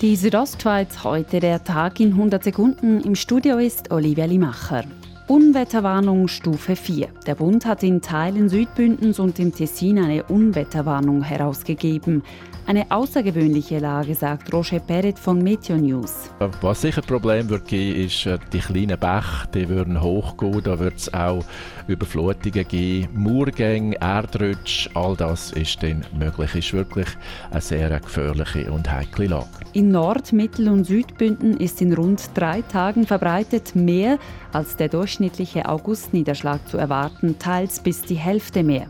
Die Südostschweiz heute der Tag in 100 Sekunden. Im Studio ist Olivia Limacher. Unwetterwarnung Stufe 4. Der Bund hat in Teilen Südbündens und im Tessin eine Unwetterwarnung herausgegeben. Eine außergewöhnliche Lage, sagt Roger Perret von Meteo News. Was sicher ein Problem wird geben, ist, äh, die kleinen Bäche die würden hochgehen. Da wird es auch Überflutungen geben, Murgänge, Erdrutsch. All das ist dann möglich. Ist wirklich eine sehr gefährliche und heikle Lage. In Nord-, Mittel- und Südbünden ist in rund drei Tagen verbreitet mehr als der durchschnittliche Augustniederschlag zu erwarten, teils bis die Hälfte mehr.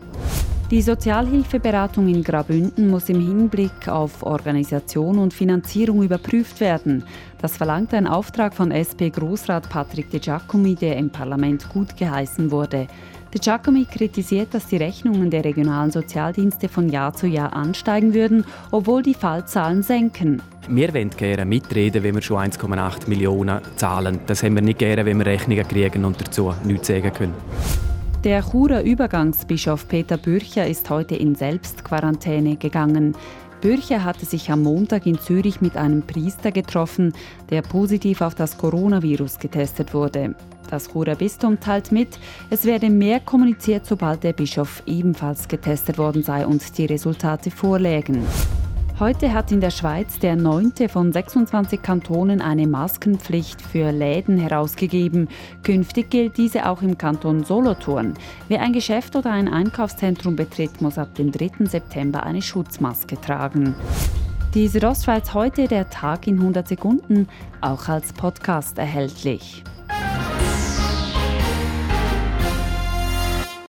Die Sozialhilfeberatung in Grabünden muss im Hinblick auf Organisation und Finanzierung überprüft werden. Das verlangt ein Auftrag von SP-Großrat Patrick De Giacomi, der im Parlament gut geheißen wurde. De Giacomi kritisiert, dass die Rechnungen der regionalen Sozialdienste von Jahr zu Jahr ansteigen würden, obwohl die Fallzahlen senken. Wir wollen gerne mitreden, wenn wir schon 1,8 Millionen zahlen. Das haben wir nicht gerne, wenn wir Rechnungen kriegen und dazu nichts sagen können. Der Churer Übergangsbischof Peter Bürcher ist heute in Selbstquarantäne gegangen. Bürcher hatte sich am Montag in Zürich mit einem Priester getroffen, der positiv auf das Coronavirus getestet wurde. Das Churer Bistum teilt mit, es werde mehr kommuniziert, sobald der Bischof ebenfalls getestet worden sei und die Resultate vorlägen. Heute hat in der Schweiz der neunte von 26 Kantonen eine Maskenpflicht für Läden herausgegeben. Künftig gilt diese auch im Kanton Solothurn. Wer ein Geschäft oder ein Einkaufszentrum betritt, muss ab dem 3. September eine Schutzmaske tragen. Die Südostschweiz heute, der Tag in 100 Sekunden, auch als Podcast erhältlich.